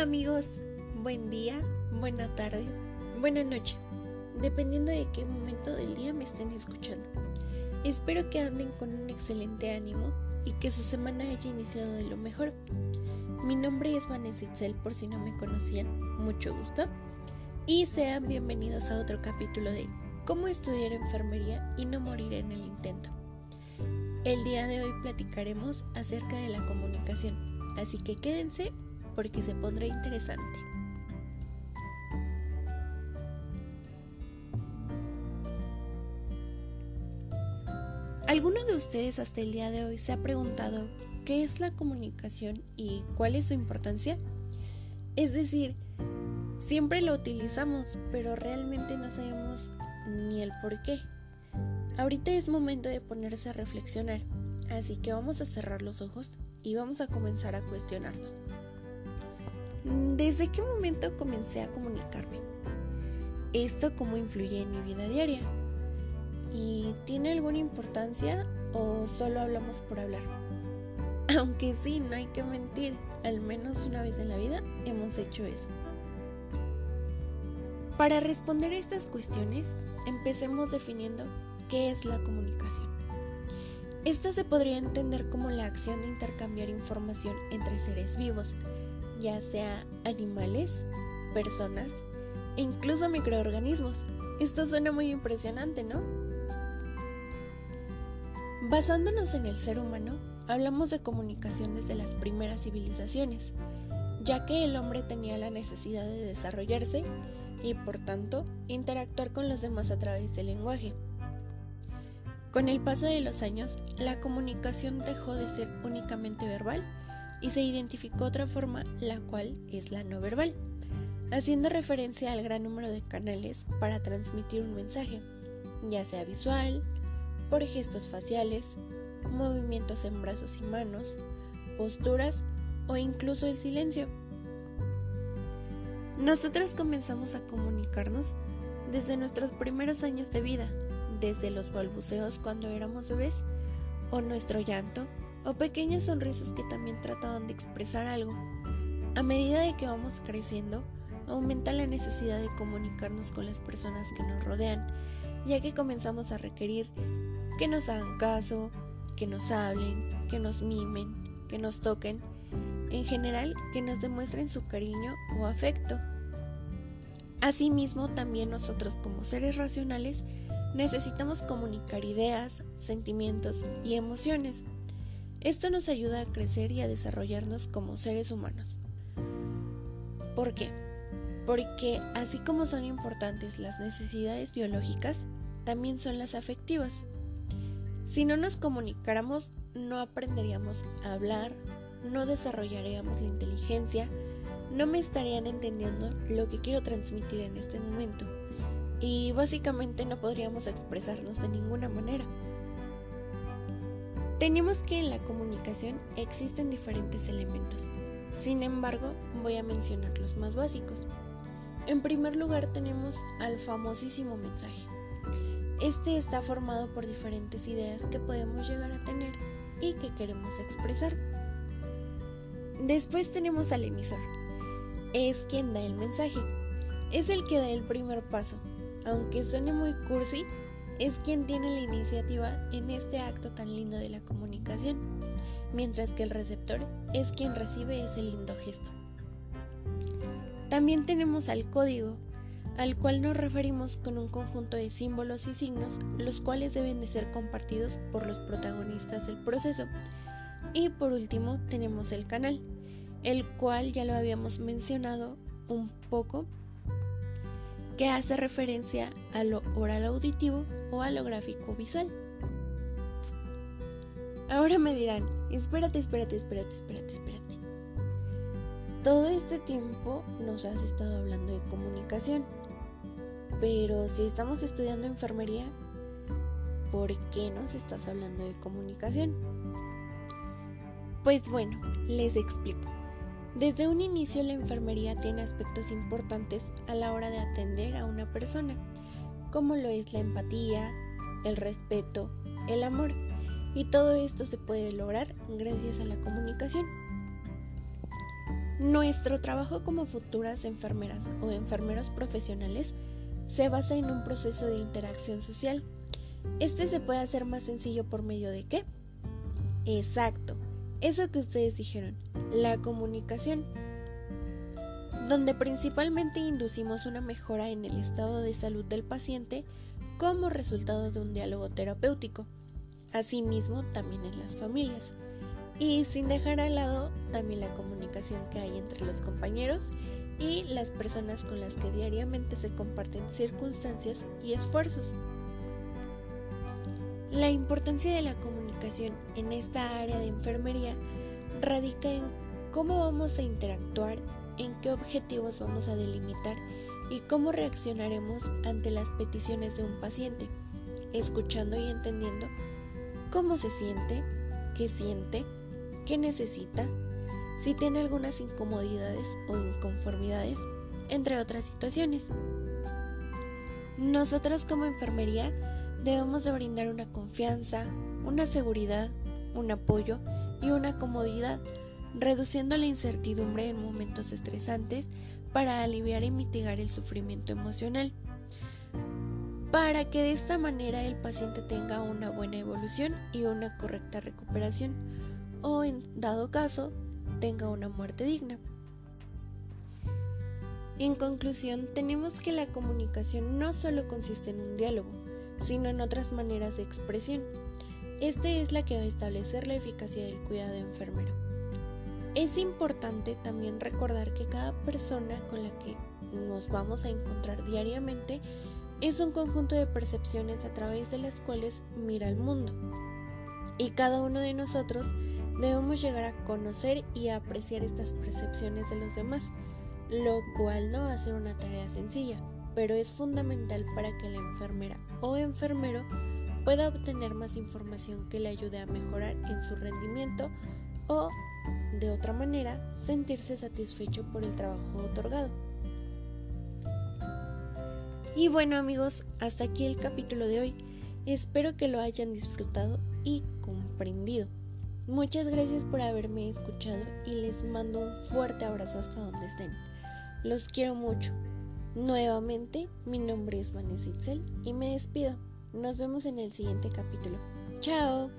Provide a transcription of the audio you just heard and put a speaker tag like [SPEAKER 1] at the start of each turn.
[SPEAKER 1] Amigos, buen día, buena tarde, buena noche, dependiendo de qué momento del día me estén escuchando. Espero que anden con un excelente ánimo y que su semana haya iniciado de lo mejor. Mi nombre es Vanessa Itzel por si no me conocían, mucho gusto. Y sean bienvenidos a otro capítulo de Cómo estudiar enfermería y no morir en el intento. El día de hoy platicaremos acerca de la comunicación, así que quédense porque se pondrá interesante. ¿Alguno de ustedes hasta el día de hoy se ha preguntado qué es la comunicación y cuál es su importancia? Es decir, siempre lo utilizamos, pero realmente no sabemos ni el por qué. Ahorita es momento de ponerse a reflexionar, así que vamos a cerrar los ojos y vamos a comenzar a cuestionarnos. ¿Desde qué momento comencé a comunicarme? ¿Esto cómo influye en mi vida diaria? ¿Y tiene alguna importancia o solo hablamos por hablar? Aunque sí, no hay que mentir, al menos una vez en la vida hemos hecho eso. Para responder a estas cuestiones, empecemos definiendo qué es la comunicación. Esta se podría entender como la acción de intercambiar información entre seres vivos, ya sea animales, personas e incluso microorganismos. Esto suena muy impresionante, ¿no? Basándonos en el ser humano, hablamos de comunicación desde las primeras civilizaciones, ya que el hombre tenía la necesidad de desarrollarse y por tanto interactuar con los demás a través del lenguaje. Con el paso de los años, la comunicación dejó de ser únicamente verbal y se identificó otra forma, la cual es la no verbal, haciendo referencia al gran número de canales para transmitir un mensaje, ya sea visual, por gestos faciales, movimientos en brazos y manos, posturas o incluso el silencio. Nosotros comenzamos a comunicarnos desde nuestros primeros años de vida, desde los balbuceos cuando éramos bebés, o nuestro llanto, o pequeñas sonrisas que también trataban de expresar algo. A medida de que vamos creciendo, aumenta la necesidad de comunicarnos con las personas que nos rodean, ya que comenzamos a requerir que nos hagan caso, que nos hablen, que nos mimen, que nos toquen, en general que nos demuestren su cariño o afecto. Asimismo, también nosotros como seres racionales necesitamos comunicar ideas, sentimientos y emociones esto nos ayuda a crecer y a desarrollarnos como seres humanos. ¿Por qué? Porque así como son importantes las necesidades biológicas, también son las afectivas. Si no nos comunicáramos, no aprenderíamos a hablar, no desarrollaríamos la inteligencia, no me estarían entendiendo lo que quiero transmitir en este momento y básicamente no podríamos expresarnos de ninguna manera. Tenemos que en la comunicación existen diferentes elementos. Sin embargo, voy a mencionar los más básicos. En primer lugar tenemos al famosísimo mensaje. Este está formado por diferentes ideas que podemos llegar a tener y que queremos expresar. Después tenemos al emisor. Es quien da el mensaje. Es el que da el primer paso. Aunque suene muy cursi, es quien tiene la iniciativa en este acto tan lindo de la comunicación, mientras que el receptor es quien recibe ese lindo gesto. También tenemos al código, al cual nos referimos con un conjunto de símbolos y signos, los cuales deben de ser compartidos por los protagonistas del proceso. Y por último tenemos el canal, el cual ya lo habíamos mencionado un poco que hace referencia a lo oral auditivo o a lo gráfico visual. Ahora me dirán, espérate, espérate, espérate, espérate, espérate. Todo este tiempo nos has estado hablando de comunicación, pero si estamos estudiando enfermería, ¿por qué nos estás hablando de comunicación? Pues bueno, les explico. Desde un inicio la enfermería tiene aspectos importantes a la hora de atender a una persona, como lo es la empatía, el respeto, el amor, y todo esto se puede lograr gracias a la comunicación. Nuestro trabajo como futuras enfermeras o enfermeros profesionales se basa en un proceso de interacción social. Este se puede hacer más sencillo por medio de qué? Exacto, eso que ustedes dijeron, la comunicación, donde principalmente inducimos una mejora en el estado de salud del paciente como resultado de un diálogo terapéutico, asimismo también en las familias y sin dejar al lado también la comunicación que hay entre los compañeros y las personas con las que diariamente se comparten circunstancias y esfuerzos. La importancia de la comunicación en esta área de enfermería radica en cómo vamos a interactuar, en qué objetivos vamos a delimitar y cómo reaccionaremos ante las peticiones de un paciente, escuchando y entendiendo cómo se siente, qué siente, qué necesita, si tiene algunas incomodidades o inconformidades, entre otras situaciones. Nosotros como enfermería debemos de brindar una confianza, una seguridad, un apoyo y una comodidad, reduciendo la incertidumbre en momentos estresantes para aliviar y mitigar el sufrimiento emocional, para que de esta manera el paciente tenga una buena evolución y una correcta recuperación o en dado caso tenga una muerte digna. En conclusión, tenemos que la comunicación no solo consiste en un diálogo, sino en otras maneras de expresión. Esta es la que va a establecer la eficacia del cuidado enfermero. Es importante también recordar que cada persona con la que nos vamos a encontrar diariamente es un conjunto de percepciones a través de las cuales mira el mundo. Y cada uno de nosotros debemos llegar a conocer y a apreciar estas percepciones de los demás, lo cual no va a ser una tarea sencilla, pero es fundamental para que la enfermera o enfermero pueda obtener más información que le ayude a mejorar en su rendimiento o, de otra manera, sentirse satisfecho por el trabajo otorgado. Y bueno amigos, hasta aquí el capítulo de hoy. Espero que lo hayan disfrutado y comprendido. Muchas gracias por haberme escuchado y les mando un fuerte abrazo hasta donde estén. Los quiero mucho. Nuevamente, mi nombre es Vanessa Itzel y me despido. Nos vemos en el siguiente capítulo. ¡Chao!